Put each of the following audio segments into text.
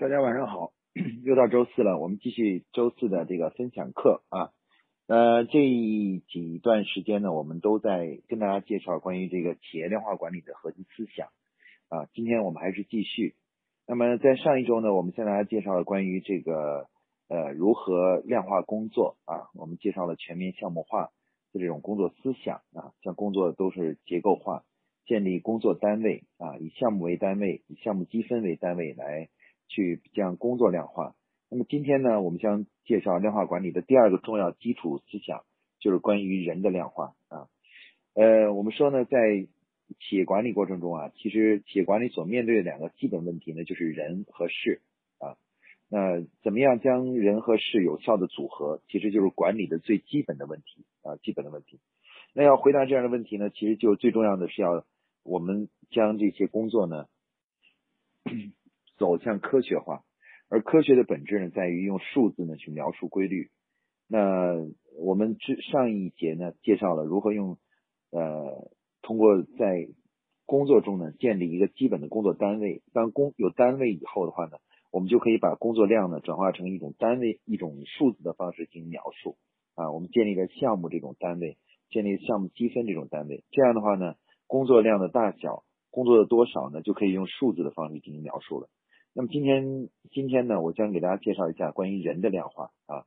大家晚上好，又到周四了，我们继续周四的这个分享课啊。呃，这几段时间呢，我们都在跟大家介绍关于这个企业量化管理的核心思想啊。今天我们还是继续。那么在上一周呢，我们向大家介绍了关于这个呃如何量化工作啊，我们介绍了全面项目化的这种工作思想啊，像工作都是结构化，建立工作单位啊，以项目为单位，以项目积分为单位来。去将工作量化。那么今天呢，我们将介绍量化管理的第二个重要基础思想，就是关于人的量化啊。呃，我们说呢，在企业管理过程中啊，其实企业管理所面对的两个基本问题呢，就是人和事啊。那怎么样将人和事有效的组合，其实就是管理的最基本的问题啊，基本的问题。那要回答这样的问题呢，其实就最重要的是要我们将这些工作呢。走向科学化，而科学的本质呢，在于用数字呢去描述规律。那我们之上一节呢，介绍了如何用呃通过在工作中呢建立一个基本的工作单位。当工有单位以后的话呢，我们就可以把工作量呢转化成一种单位、一种数字的方式进行描述。啊，我们建立了项目这种单位，建立项目积分这种单位。这样的话呢，工作量的大小、工作的多少呢，就可以用数字的方式进行描述了。那么今天今天呢，我将给大家介绍一下关于人的量化啊。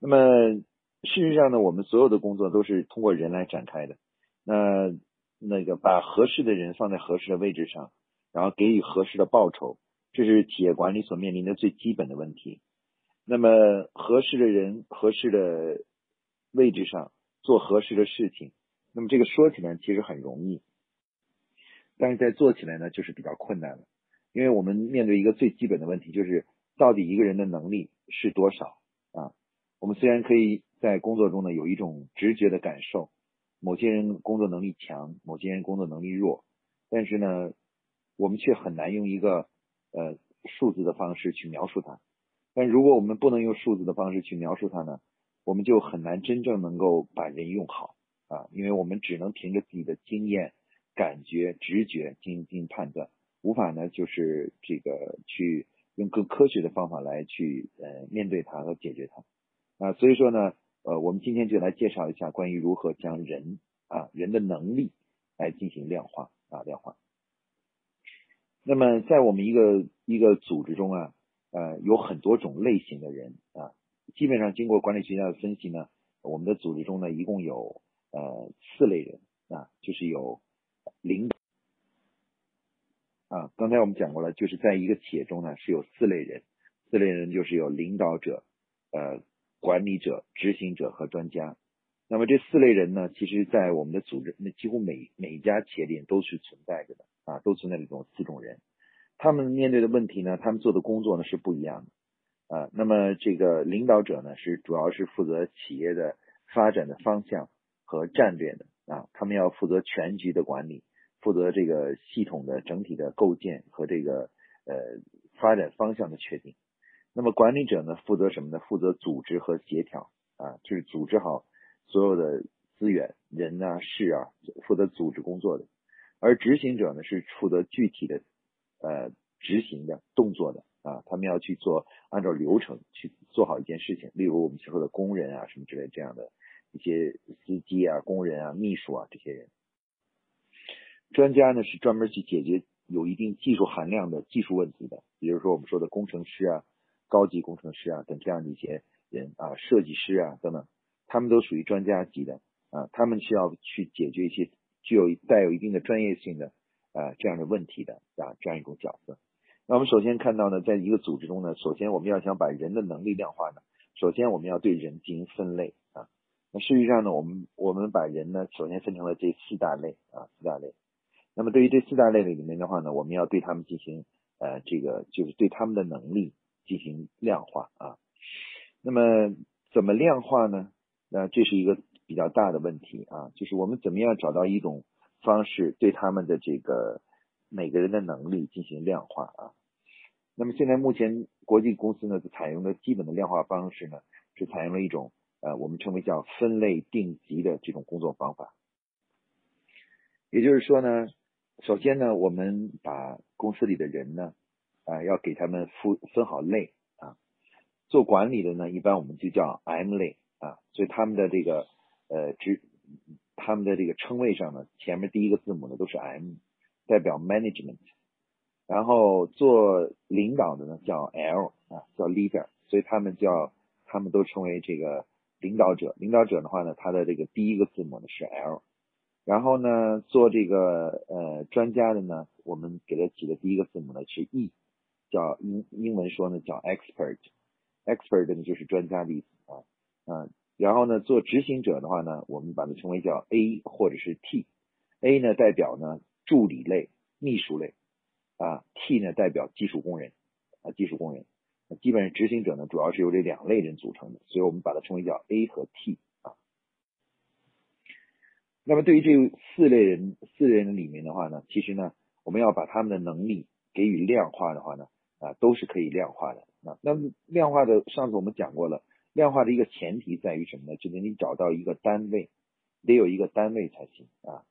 那么事实上呢，我们所有的工作都是通过人来展开的。那那个把合适的人放在合适的位置上，然后给予合适的报酬，这是企业管理所面临的最基本的问题。那么合适的人、合适的位置上做合适的事情，那么这个说起来其实很容易，但是在做起来呢，就是比较困难了。因为我们面对一个最基本的问题，就是到底一个人的能力是多少啊？我们虽然可以在工作中呢有一种直觉的感受，某些人工作能力强，某些人工作能力弱，但是呢，我们却很难用一个呃数字的方式去描述它。但如果我们不能用数字的方式去描述它呢，我们就很难真正能够把人用好啊，因为我们只能凭着自己的经验、感觉、直觉进行进行判断。无法呢，就是这个去用更科学的方法来去呃面对它和解决它啊，所以说呢，呃，我们今天就来介绍一下关于如何将人啊人的能力来进行量化啊量化。那么在我们一个一个组织中啊，呃，有很多种类型的人啊，基本上经过管理学家的分析呢，我们的组织中呢一共有呃四类人啊，就是有领导。啊，刚才我们讲过了，就是在一个企业中呢，是有四类人，四类人就是有领导者、呃管理者、执行者和专家。那么这四类人呢，其实在我们的组织，那几乎每每家企业里都是存在着的啊，都存在这种四种人。他们面对的问题呢，他们做的工作呢是不一样的啊。那么这个领导者呢，是主要是负责企业的发展的方向和战略的啊，他们要负责全局的管理。负责这个系统的整体的构建和这个呃发展方向的确定。那么管理者呢，负责什么呢？负责组织和协调啊，就是组织好所有的资源、人啊、事啊，负责组织工作的。而执行者呢，是负责具体的呃执行的动作的啊，他们要去做，按照流程去做好一件事情。例如我们所说的工人啊，什么之类这样的一些司机啊、工人啊、秘书啊这些人。专家呢是专门去解决有一定技术含量的技术问题的，比如说我们说的工程师啊、高级工程师啊等这样的一些人啊、设计师啊等等，他们都属于专家级的啊，他们需要去解决一些具有带有一定的专业性的啊这样的问题的啊这样一种角色。那我们首先看到呢，在一个组织中呢，首先我们要想把人的能力量化呢，首先我们要对人进行分类啊。那事实上呢，我们我们把人呢，首先分成了这四大类啊，四大类。那么对于这四大类里面的话呢，我们要对他们进行呃这个就是对他们的能力进行量化啊。那么怎么量化呢？那这是一个比较大的问题啊，就是我们怎么样找到一种方式对他们的这个每个人的能力进行量化啊。那么现在目前国际公司呢采用的基本的量化方式呢，是采用了一种呃我们称为叫分类定级的这种工作方法，也就是说呢。首先呢，我们把公司里的人呢，啊，要给他们分分好类啊。做管理的呢，一般我们就叫 M 类啊，所以他们的这个呃职，他们的这个称谓上呢，前面第一个字母呢都是 M，代表 management。然后做领导的呢叫 L 啊，叫 leader，所以他们叫他们都称为这个领导者。领导者的话呢，他的这个第一个字母呢是 L。然后呢，做这个呃专家的呢，我们给他起的第一个字母呢是 E，叫英英文说呢叫 expert，expert 呢就是专家的意思啊嗯。然后呢，做执行者的话呢，我们把它称为叫 A 或者是 T，A 呢代表呢助理类、秘书类。啊，T 呢代表技术工人，啊技术工人，基本上执行者呢主要是由这两类人组成的，所以我们把它称为叫 A 和 T。那么对于这四类人，四类人里面的话呢，其实呢，我们要把他们的能力给予量化的话呢，啊都是可以量化的。啊，那么量化的，上次我们讲过了，量化的一个前提在于什么呢？就是你找到一个单位，得有一个单位才行啊。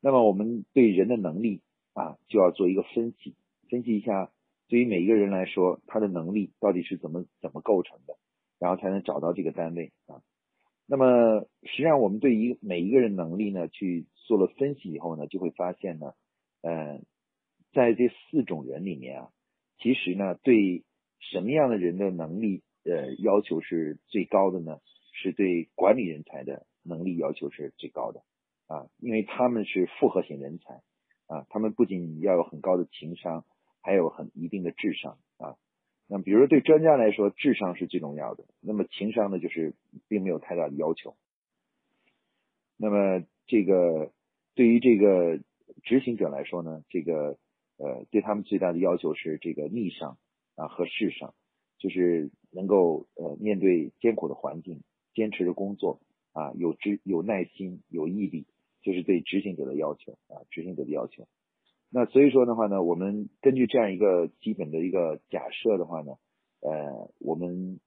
那么我们对人的能力。啊，就要做一个分析，分析一下对于每一个人来说，他的能力到底是怎么怎么构成的，然后才能找到这个单位啊。那么实际上，我们对于每一个人能力呢，去做了分析以后呢，就会发现呢，嗯，在这四种人里面啊，其实呢，对什么样的人的能力呃要求是最高的呢？是对管理人才的能力要求是最高的啊，因为他们是复合型人才。啊，他们不仅要有很高的情商，还有很一定的智商啊。那比如说对专家来说，智商是最重要的。那么情商呢，就是并没有太大的要求。那么这个对于这个执行者来说呢，这个呃对他们最大的要求是这个逆商啊和智商，就是能够呃面对艰苦的环境，坚持着工作啊，有知有耐心，有毅力。就是对执行者的要求啊，执行者的要求。那所以说的话呢，我们根据这样一个基本的一个假设的话呢，呃，我们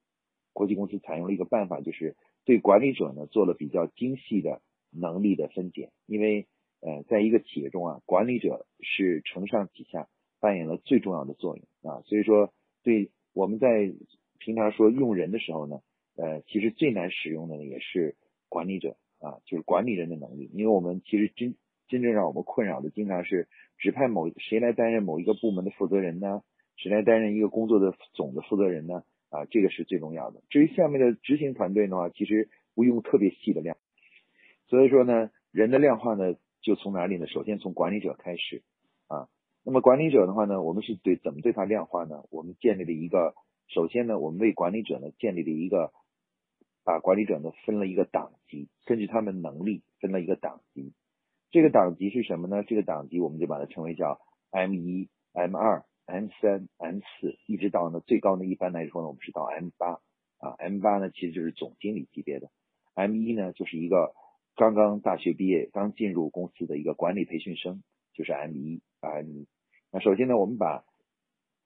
国际公司采用了一个办法，就是对管理者呢做了比较精细的能力的分解。因为呃，在一个企业中啊，管理者是承上启下，扮演了最重要的作用啊。所以说，对我们在平常说用人的时候呢，呃，其实最难使用的呢也是管理者。啊，就是管理人的能力，因为我们其实真真正让我们困扰的，经常是指派某谁来担任某一个部门的负责人呢？谁来担任一个工作的总的负责人呢？啊，这个是最重要的。至于下面的执行团队的话，其实不用特别细的量。所以说呢，人的量化呢，就从哪里呢？首先从管理者开始啊。那么管理者的话呢，我们是对怎么对他量化呢？我们建立了一个，首先呢，我们为管理者呢建立了一个。把管理者呢分了一个档级，根据他们能力分了一个档级。这个档级是什么呢？这个档级我们就把它称为叫 M 一、M 二、M 三、M 四，一直到呢最高呢，一般来说呢，我们是到 M 八啊。M 八呢其实就是总经理级别的，M 一呢就是一个刚刚大学毕业、刚进入公司的一个管理培训生，就是 M 一 M 一。那首先呢，我们把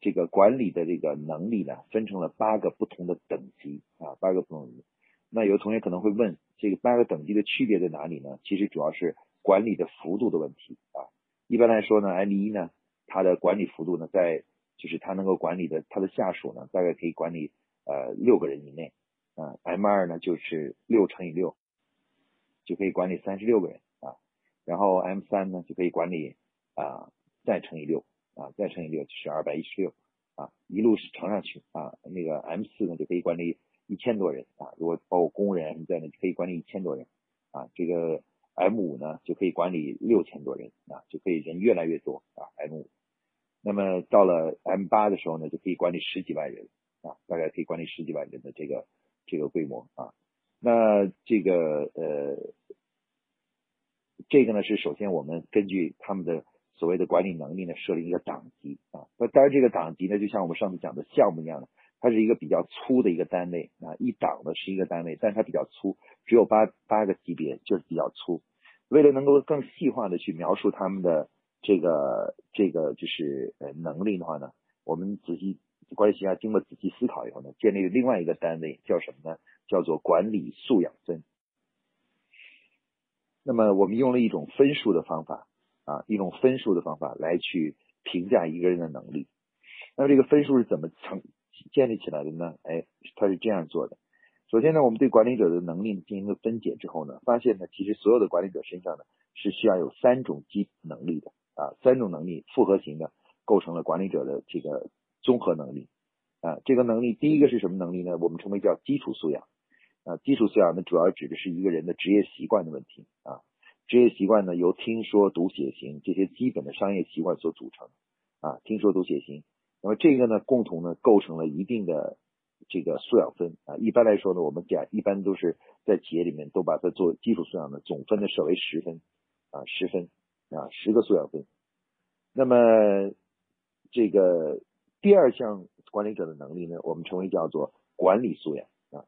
这个管理的这个能力呢分成了八个不同的等级啊，八个不同。那有的同学可能会问，这个八个等级的区别在哪里呢？其实主要是管理的幅度的问题啊。一般来说呢，M 一呢，它的管理幅度呢，在就是它能够管理的它的下属呢，大概可以管理呃六个人以内啊。M 二呢就是六乘以六，就可以管理三十六个人啊。然后 M 三呢就可以管理啊再乘以六啊再乘以六就是二百一十六啊，一路是乘上去啊。那个 M 四呢就可以管理。一千多人啊，如果包括工人在内，可以管理一千多人啊。这个 M 五呢，就可以管理六千多人啊，就可以人越来越多啊。M 五，那么到了 M 八的时候呢，就可以管理十几万人啊，大概可以管理十几万人的这个这个规模啊。那这个呃，这个呢是首先我们根据他们的所谓的管理能力呢设立一个档级啊。那当然这个档级呢，就像我们上次讲的项目一样的。它是一个比较粗的一个单位啊，一档的是一个单位，但是它比较粗，只有八八个级别，就是比较粗。为了能够更细化的去描述他们的这个这个就是呃能力的话呢，我们仔细关系啊，经过仔细思考以后呢，建立了另外一个单位，叫什么呢？叫做管理素养分。那么我们用了一种分数的方法啊，一种分数的方法来去评价一个人的能力。那么这个分数是怎么成建立起来的呢？哎，它是这样做的。首先呢，我们对管理者的能力进行了分解之后呢，发现呢，其实所有的管理者身上呢是需要有三种基能力的啊，三种能力复合型的构成了管理者的这个综合能力啊。这个能力第一个是什么能力呢？我们称为叫基础素养啊。基础素养呢，主要指的是一个人的职业习惯的问题啊。职业习惯呢，由听说读写型这些基本的商业习惯所组成啊。听说读写型，那么这个呢，共同呢构成了一定的。这个素养分啊，一般来说呢，我们讲一般都是在企业里面都把它做基础素养的总分呢设为十分啊，十分啊，十个素养分。那么这个第二项管理者的能力呢，我们称为叫做管理素养啊。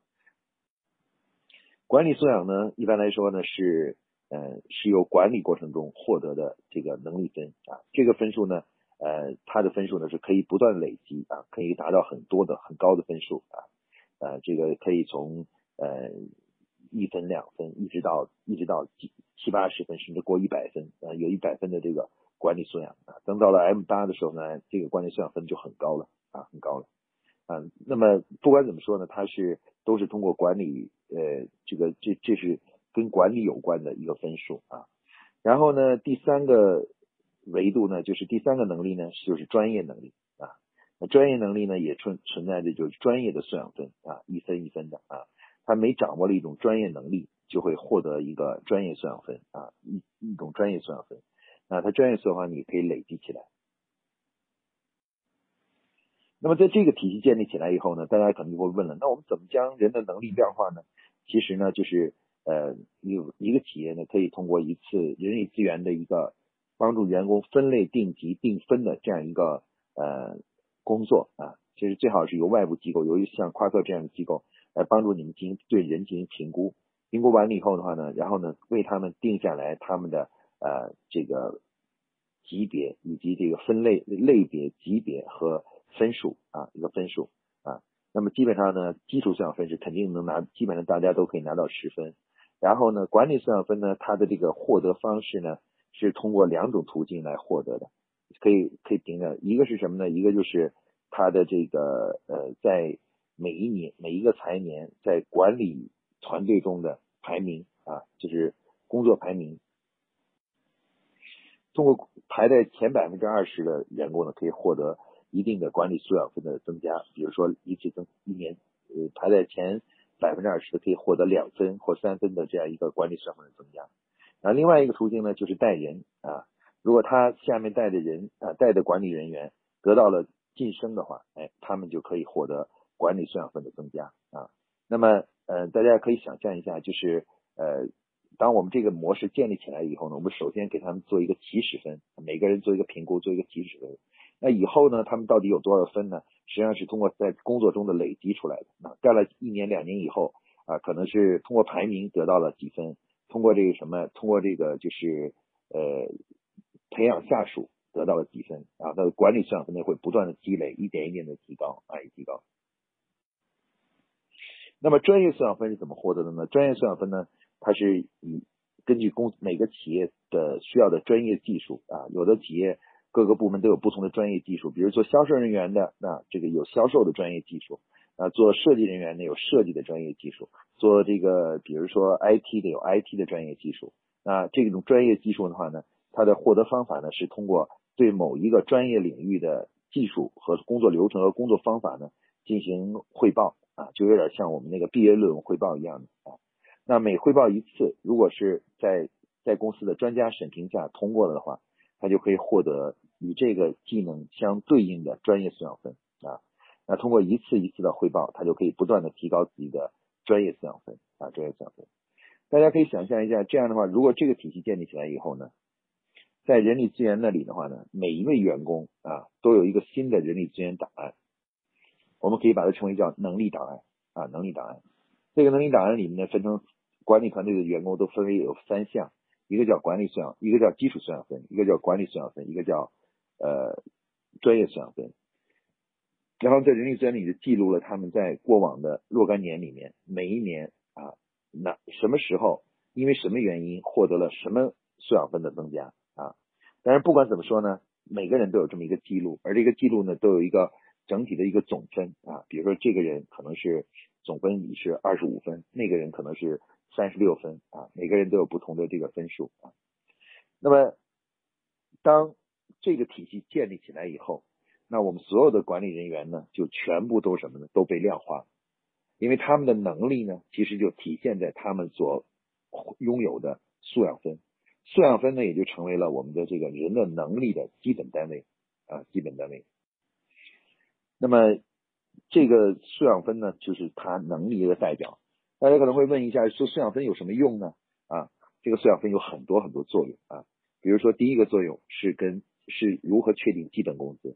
管理素养呢，一般来说呢是呃是由管理过程中获得的这个能力分啊，这个分数呢。呃，它的分数呢是可以不断累积啊，可以达到很多的很高的分数啊，呃，这个可以从呃一分两分一直到一直到七七八十分，甚至过一百分呃，有一百分的这个管理素养啊。等到了 M 八的时候呢，这个管理素养分就很高了啊，很高了啊。那么不管怎么说呢，它是都是通过管理呃这个这这是跟管理有关的一个分数啊。然后呢，第三个。维度呢，就是第三个能力呢，就是专业能力啊。那专业能力呢，也存存在着就是专业的素养分啊，一分一分的啊。他每掌握了一种专业能力，就会获得一个专业素养分啊，一一种专业素养分。那他专业素养分你可以累积起来。那么在这个体系建立起来以后呢，大家可能就会问了，那我们怎么将人的能力量化呢？其实呢，就是呃，有一个企业呢，可以通过一次人力资源的一个。帮助员工分类、定级、定分的这样一个呃工作啊，其实最好是由外部机构，由于像夸克这样的机构来帮助你们进行对人进行评估。评估完了以后的话呢，然后呢为他们定下来他们的呃这个级别以及这个分类类别级别和分数啊一个分数啊。那么基本上呢，基础素养分是肯定能拿，基本上大家都可以拿到十分。然后呢，管理素养分呢，它的这个获得方式呢。是通过两种途径来获得的，可以可以评的，一个是什么呢？一个就是他的这个呃，在每一年每一个财年在管理团队中的排名啊，就是工作排名，通过排在前百分之二十的员工呢，可以获得一定的管理素养分的增加，比如说一次增一年呃排在前百分之二十的可以获得两分或三分的这样一个管理素养分的增加。那另外一个途径呢，就是带人啊。如果他下面带的人啊，带的管理人员得到了晋升的话，哎，他们就可以获得管理素养分的增加啊。那么，呃，大家可以想象一下，就是呃，当我们这个模式建立起来以后呢，我们首先给他们做一个起始分，每个人做一个评估，做一个起始分。那以后呢，他们到底有多少分呢？实际上是通过在工作中的累积出来的。那干了一年、两年以后啊，可能是通过排名得到了几分。通过这个什么？通过这个就是呃培养下属得到了积分啊，那管理素养分呢会不断的积累，一点一点的提高啊，提高。那么专业素养分是怎么获得的呢？专业素养分呢，它是以根据公每个企业的需要的专业技术啊，有的企业各个部门都有不同的专业技术，比如做销售人员的，那这个有销售的专业技术。啊，做设计人员呢有设计的专业技术，做这个比如说 IT 的有 IT 的专业技术。那这种专业技术的话呢，它的获得方法呢是通过对某一个专业领域的技术和工作流程和工作方法呢进行汇报啊，就有点像我们那个毕业论文汇报一样的啊。那每汇报一次，如果是在在公司的专家审评下通过了的话，他就可以获得与这个技能相对应的专业素养分啊。那通过一次一次的汇报，他就可以不断的提高自己的专业素养分啊，专业素养分。大家可以想象一下，这样的话，如果这个体系建立起来以后呢，在人力资源那里的话呢，每一位员工啊都有一个新的人力资源档案，我们可以把它称为叫能力档案啊，能力档案。这个能力档案里面呢，分成管理团队的员工都分为有三项，一个叫管理素养，一个叫基础素养分，一个叫管理素养分，一个叫呃专业素养分。然后在人力资源里就记录了他们在过往的若干年里面，每一年啊，那什么时候因为什么原因获得了什么素养分的增加啊？但是不管怎么说呢，每个人都有这么一个记录，而这个记录呢，都有一个整体的一个总分啊。比如说，这个人可能是总分你是二十五分，那个人可能是三十六分啊。每个人都有不同的这个分数啊。那么，当这个体系建立起来以后，那我们所有的管理人员呢，就全部都什么呢？都被量化，因为他们的能力呢，其实就体现在他们所拥有的素养分。素养分呢，也就成为了我们的这个人的能力的基本单位啊，基本单位。那么这个素养分呢，就是他能力的代表。大家可能会问一下，说素养分有什么用呢？啊，这个素养分有很多很多作用啊。比如说，第一个作用是跟是如何确定基本工资。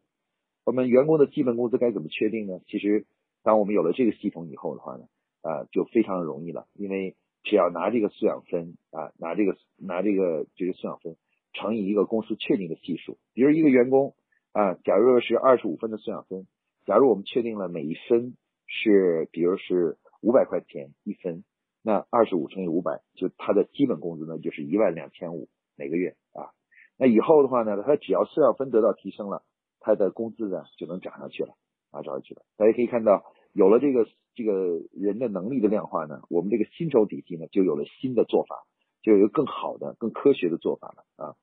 我们员工的基本工资该怎么确定呢？其实，当我们有了这个系统以后的话呢，啊，就非常容易了，因为。只要拿这个素养分啊，拿这个拿这个这个素养分乘以一个公司确定的系数，比如一个员工啊，假如说是二十五分的素养分，假如我们确定了每一分是，比如是五百块钱一分，那二十五乘以五百，就他的基本工资呢就是一万两千五每个月啊。那以后的话呢，他只要素养分得到提升了，他的工资呢就能涨上去了啊，涨上去了。大家可以看到。有了这个这个人的能力的量化呢，我们这个薪酬体系呢就有了新的做法，就有一个更好的、更科学的做法了啊。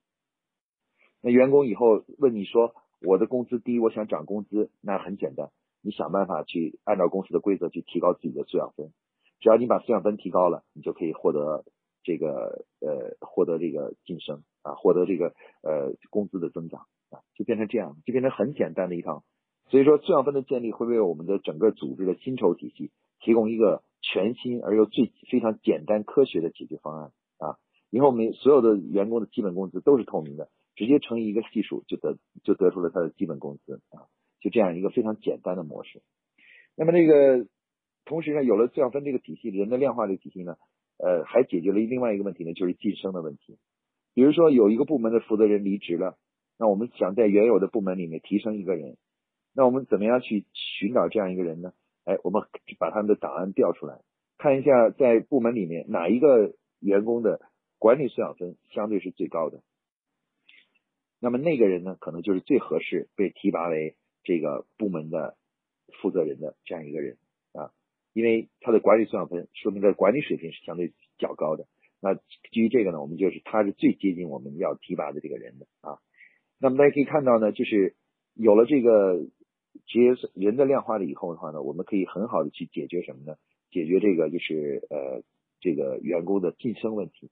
那员工以后问你说我的工资低，我想涨工资，那很简单，你想办法去按照公司的规则去提高自己的素养分，只要你把素养分提高了，你就可以获得这个呃获得这个晋升啊，获得这个呃工资的增长就变成这样，就变成很简单的一套。所以说，素养分的建立会为我们的整个组织的薪酬体系提供一个全新而又最非常简单科学的解决方案啊！以后我们所有的员工的基本工资都是透明的，直接乘以一个系数就得就得出了他的基本工资啊！就这样一个非常简单的模式。那么这个同时呢，有了素养分这个体系，人的量化这个体系呢，呃，还解决了另外一个问题呢，就是晋升的问题。比如说有一个部门的负责人离职了，那我们想在原有的部门里面提升一个人。那我们怎么样去寻找这样一个人呢？哎，我们把他们的档案调出来，看一下在部门里面哪一个员工的管理素养分相对是最高的。那么那个人呢，可能就是最合适被提拔为这个部门的负责人的这样一个人啊，因为他的管理素养分说明他的管理水平是相对较高的。那基于这个呢，我们就是他是最接近我们要提拔的这个人的啊。那么大家可以看到呢，就是有了这个。职业人的量化了以后的话呢，我们可以很好的去解决什么呢？解决这个就是呃这个员工的晋升问题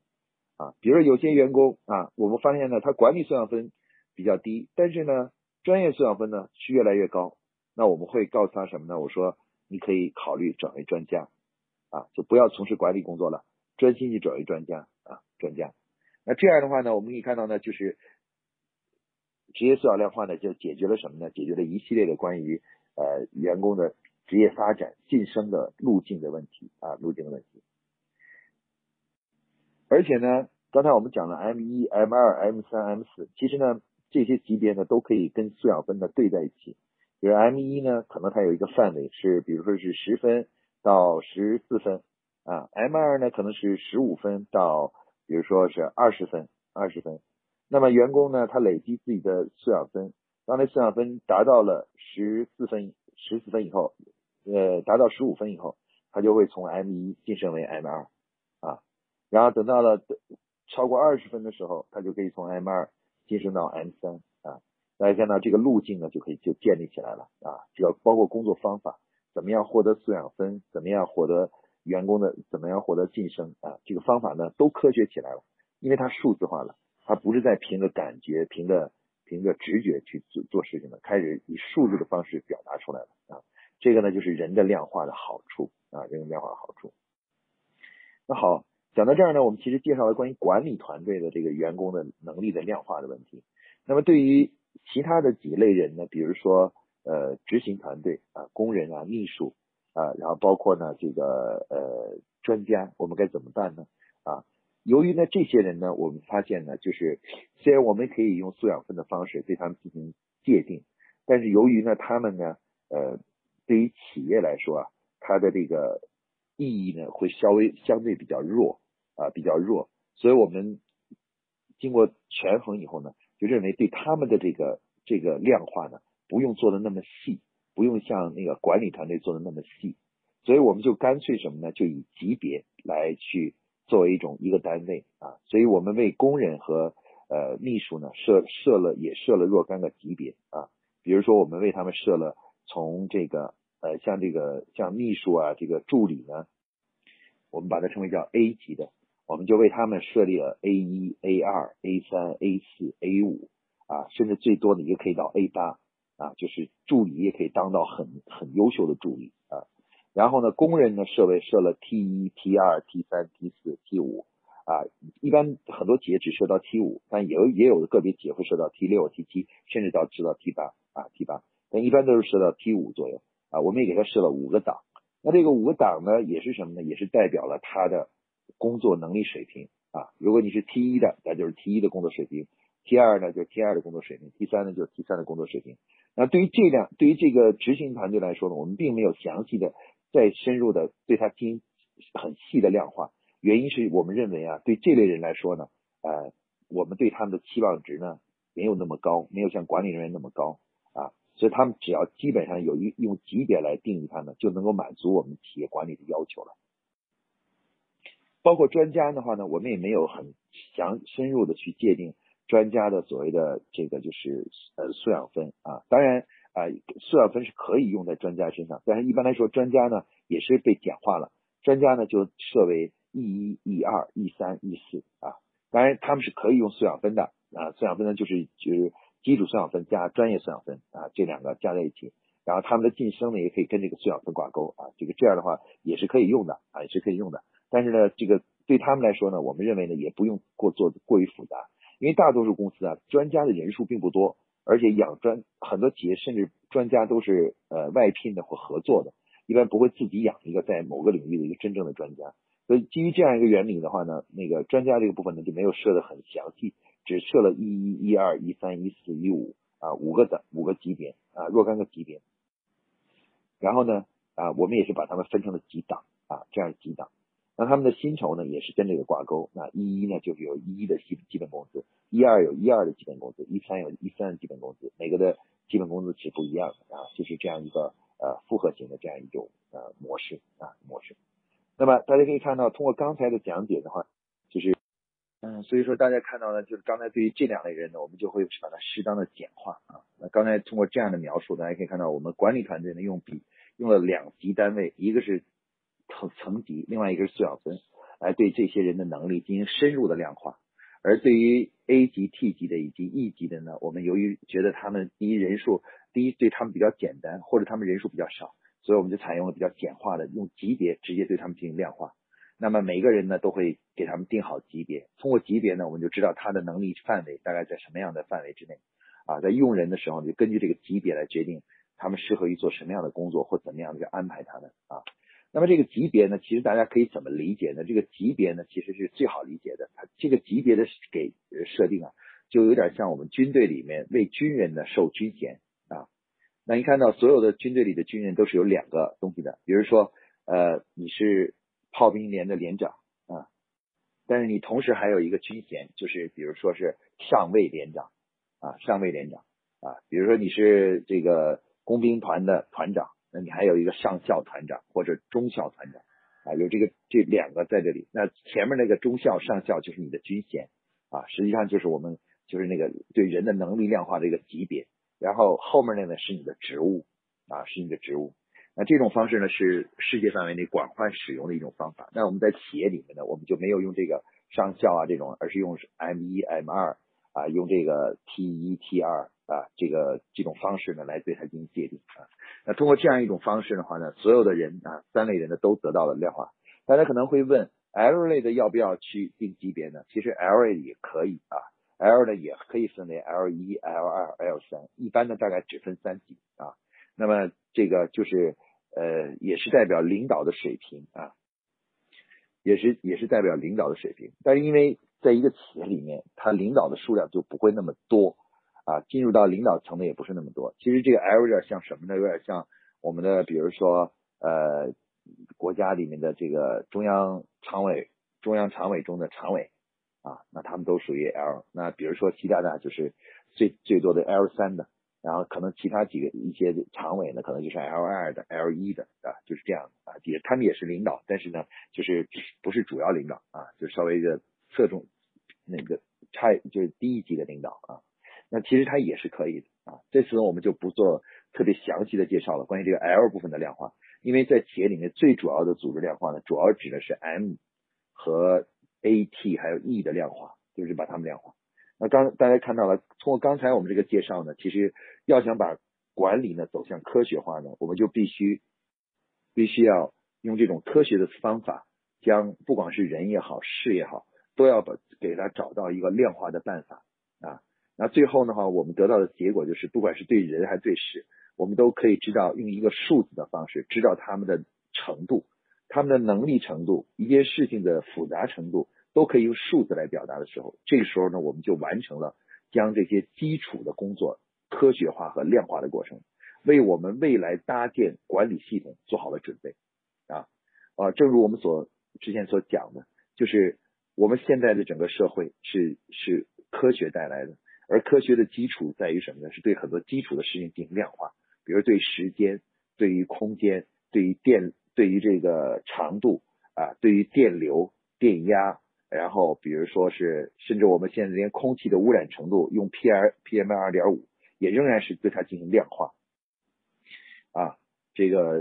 啊。比如有些员工啊，我们发现呢，他管理素养分比较低，但是呢，专业素养分呢是越来越高。那我们会告诉他什么呢？我说你可以考虑转为专家啊，就不要从事管理工作了，专心去转为专家啊，专家。那这样的话呢，我们可以看到呢，就是。职业素养量化呢，就解决了什么呢？解决了一系列的关于呃员工的职业发展晋升的路径的问题啊，路径的问题。而且呢，刚才我们讲了 M 一、M 二、M 三、M 四，其实呢，这些级别呢都可以跟素养分呢对在一起。比如 M 一呢，可能它有一个范围是，比如说是十分到十四分啊；M 二呢，可能是十五分到，比如说是二十分，二十分。那么员工呢，他累积自己的素养分，当那素养分达到了十四分、十四分以后，呃，达到十五分以后，他就会从 M 一晋升为 M 二，啊，然后等到了超过二十分的时候，他就可以从 M 二晋升到 M 三，啊，大家看到这个路径呢，就可以就建立起来了，啊，只要包括工作方法，怎么样获得素养分，怎么样获得员工的，怎么样获得晋升，啊，这个方法呢都科学起来了，因为它数字化了。他不是在凭着感觉、凭着凭着直觉去做做事情的，开始以数字的方式表达出来了啊。这个呢，就是人的量化的好处啊，人的量化的好处。那好，讲到这儿呢，我们其实介绍了关于管理团队的这个员工的能力的量化的问题。那么对于其他的几类人呢，比如说呃执行团队啊、工人啊、秘书啊，然后包括呢这个呃专家，我们该怎么办呢？啊？由于呢，这些人呢，我们发现呢，就是虽然我们可以用素养分的方式对他们进行界定，但是由于呢，他们呢，呃，对于企业来说啊，它的这个意义呢，会稍微相对比较弱啊，比较弱，所以我们经过权衡以后呢，就认为对他们的这个这个量化呢，不用做的那么细，不用像那个管理团队做的那么细，所以我们就干脆什么呢？就以级别来去作为一种一个单位啊，所以我们为工人和呃秘书呢设设了也设了若干个级别啊，比如说我们为他们设了从这个呃像这个像秘书啊这个助理呢，我们把它称为叫 A 级的，我们就为他们设立了 A 一、A 二、A 三、A 四、A 五。啊，甚至最多的也可以到 A 八啊，就是助理也可以当到很很优秀的助理。然后呢，工人呢设为设了 T 一、T 二、T 三、T 四、T 五啊，一般很多企业只设到 T 五，但也有也有个别企业会设到 T 六、T 七，甚至到直到 T 八啊 T 八，但一般都是设到 T 五左右啊。我们也给他设了五个档，那这个五个档呢，也是什么呢？也是代表了他的工作能力水平啊。如果你是 T 一的，那就是 T 一的工作水平。T 二呢就是 T 二的工作水平，T 三呢就是 T 三的工作水平。那对于这辆，对于这个执行团队来说呢，我们并没有详细的、再深入的对它进行很细的量化。原因是我们认为啊，对这类人来说呢，呃，我们对他们的期望值呢没有那么高，没有像管理人员那么高啊，所以他们只要基本上有一用级别来定义他们，就能够满足我们企业管理的要求了。包括专家的话呢，我们也没有很详深入的去界定。专家的所谓的这个就是呃素养分啊，当然啊素养分是可以用在专家身上，但是一般来说专家呢也是被简化了，专家呢就设为 E 一、E 二、E 三、E 四啊，当然他们是可以用素养分的啊，素养分呢就是就是基础素养分加专业素养分啊这两个加在一起，然后他们的晋升呢也可以跟这个素养分挂钩啊，这个这样的话也是可以用的啊也是可以用的，但是呢这个对他们来说呢，我们认为呢也不用过做过于复杂。因为大多数公司啊，专家的人数并不多，而且养专很多企业甚至专家都是呃外聘的或合作的，一般不会自己养一个在某个领域的一个真正的专家。所以基于这样一个原理的话呢，那个专家这个部分呢就没有设的很详细，只设了一一、一二、一三、一四、一五啊五个的五个级别啊若干个级别。然后呢啊我们也是把它们分成了几档啊这样几档。那他们的薪酬呢，也是跟这个挂钩。那一一呢，就是有一一的基基本工资；一二有一二的基本工资；一三有一三的基本工资。每个的基本工资是不一样的啊，就是这样一个呃复合型的这样一种呃模式啊模式。那么大家可以看到，通过刚才的讲解的话，就是嗯，所以说大家看到呢，就是刚才对于这两类人呢，我们就会把它适当的简化啊。那刚才通过这样的描述，大家可以看到，我们管理团队呢用笔用了两级单位，一个是。层层级，另外一个是素养分，来对这些人的能力进行深入的量化。而对于 A 级、T 级的以及 E 级的呢，我们由于觉得他们第一人数，第一对他们比较简单，或者他们人数比较少，所以我们就采用了比较简化的，用级别直接对他们进行量化。那么每个人呢，都会给他们定好级别，通过级别呢，我们就知道他的能力范围大概在什么样的范围之内。啊，在用人的时候，就根据这个级别来决定他们适合于做什么样的工作，或怎么样的去安排他们啊。那么这个级别呢，其实大家可以怎么理解呢？这个级别呢，其实是最好理解的。它这个级别的给设定啊，就有点像我们军队里面为军人呢授军衔啊。那你看到所有的军队里的军人都是有两个东西的，比如说呃你是炮兵连的连长啊，但是你同时还有一个军衔，就是比如说是上尉连长啊，上尉连长啊，比如说你是这个工兵团的团长。那你还有一个上校团长或者中校团长啊，有这个这两个在这里。那前面那个中校上校就是你的军衔啊，实际上就是我们就是那个对人的能力量化的一个级别。然后后面那个是你的职务啊，是你的职务。那这种方式呢是世界范围内广泛使用的一种方法。那我们在企业里面呢，我们就没有用这个上校啊这种，而是用 M 一 M 二啊，用这个 T 一 T 二啊这个这种方式呢来对它进行界定啊。那通过这样一种方式的话呢，所有的人啊，三类人呢都得到了量化。大家可能会问，L 类的要不要去定级别呢？其实 L 类也可以啊，L 呢也可以分为 L 一、L 二、L 三，一般呢大概只分三级啊。那么这个就是呃，也是代表领导的水平啊，也是也是代表领导的水平。但是因为在一个企业里面，他领导的数量就不会那么多。啊，进入到领导层的也不是那么多。其实这个 L 有点像什么呢？有点像我们的，比如说呃，国家里面的这个中央常委、中央常委中的常委啊，那他们都属于 L。那比如说习大大就是最最多的 L 三的，然后可能其他几个一些常委呢，可能就是 L 二的、L 一的啊，就是这样啊，也他们也是领导，但是呢，就是不是主要领导啊，就稍微一个侧重那个差就是低一级的领导啊。那其实它也是可以的啊。这次呢，我们就不做特别详细的介绍了，关于这个 L 部分的量化，因为在企业里面最主要的组织量化呢，主要指的是 M 和 AT 还有 E 的量化，就是把它们量化。那刚大家看到了，通过刚才我们这个介绍呢，其实要想把管理呢走向科学化呢，我们就必须必须要用这种科学的方法，将不管是人也好，事也好，都要把给它找到一个量化的办法啊。那最后的话，我们得到的结果就是，不管是对人还是对事，我们都可以知道用一个数字的方式，知道他们的程度、他们的能力程度、一件事情的复杂程度，都可以用数字来表达的时候，这个时候呢，我们就完成了将这些基础的工作科学化和量化的过程，为我们未来搭建管理系统做好了准备。啊啊，正如我们所之前所讲的，就是我们现在的整个社会是是科学带来的。而科学的基础在于什么呢？是对很多基础的事情进行量化，比如对时间、对于空间、对于电、对于这个长度啊，对于电流、电压，然后比如说是甚至我们现在连空气的污染程度，用 P R P M 二点五也仍然是对它进行量化啊。这个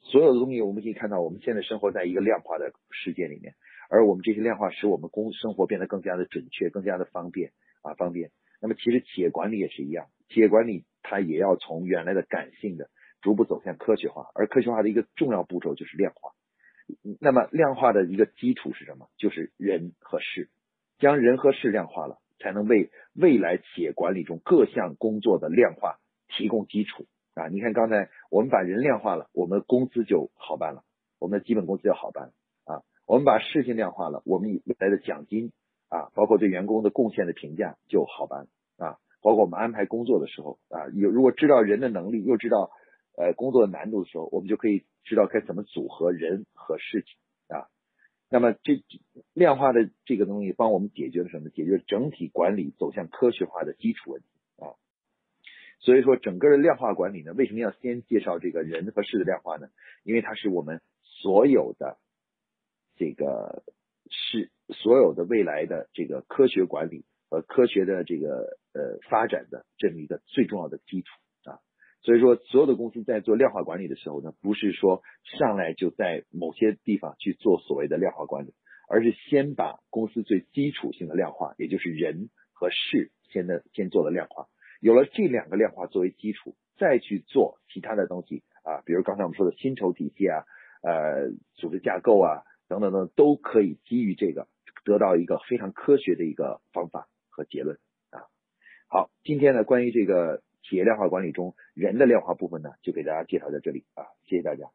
所有的东西，我们可以看到，我们现在生活在一个量化的世界里面，而我们这些量化使我们工生活变得更加的准确，更加的方便啊，方便。那么其实企业管理也是一样，企业管理它也要从原来的感性的逐步走向科学化，而科学化的一个重要步骤就是量化。那么量化的一个基础是什么？就是人和事，将人和事量化了，才能为未来企业管理中各项工作的量化提供基础啊！你看刚才我们把人量化了，我们的工资就好办了，我们的基本工资就好办了啊！我们把事情量化了，我们未来的奖金。啊，包括对员工的贡献的评价就好办啊，包括我们安排工作的时候啊，有如果知道人的能力，又知道呃工作的难度的时候，我们就可以知道该怎么组合人和事情啊。那么这量化的这个东西帮我们解决了什么？解决整体管理走向科学化的基础问题啊。所以说，整个的量化管理呢，为什么要先介绍这个人和事的量化呢？因为它是我们所有的这个。事所有的未来的这个科学管理和科学的这个呃发展的这么一个最重要的基础啊，所以说所有的公司在做量化管理的时候呢，不是说上来就在某些地方去做所谓的量化管理，而是先把公司最基础性的量化，也就是人和事，先的先做了量化，有了这两个量化作为基础，再去做其他的东西啊，比如刚才我们说的薪酬体系啊，呃，组织架构啊。等等等都可以基于这个得到一个非常科学的一个方法和结论啊。好，今天呢关于这个企业量化管理中人的量化部分呢，就给大家介绍到这里啊，谢谢大家。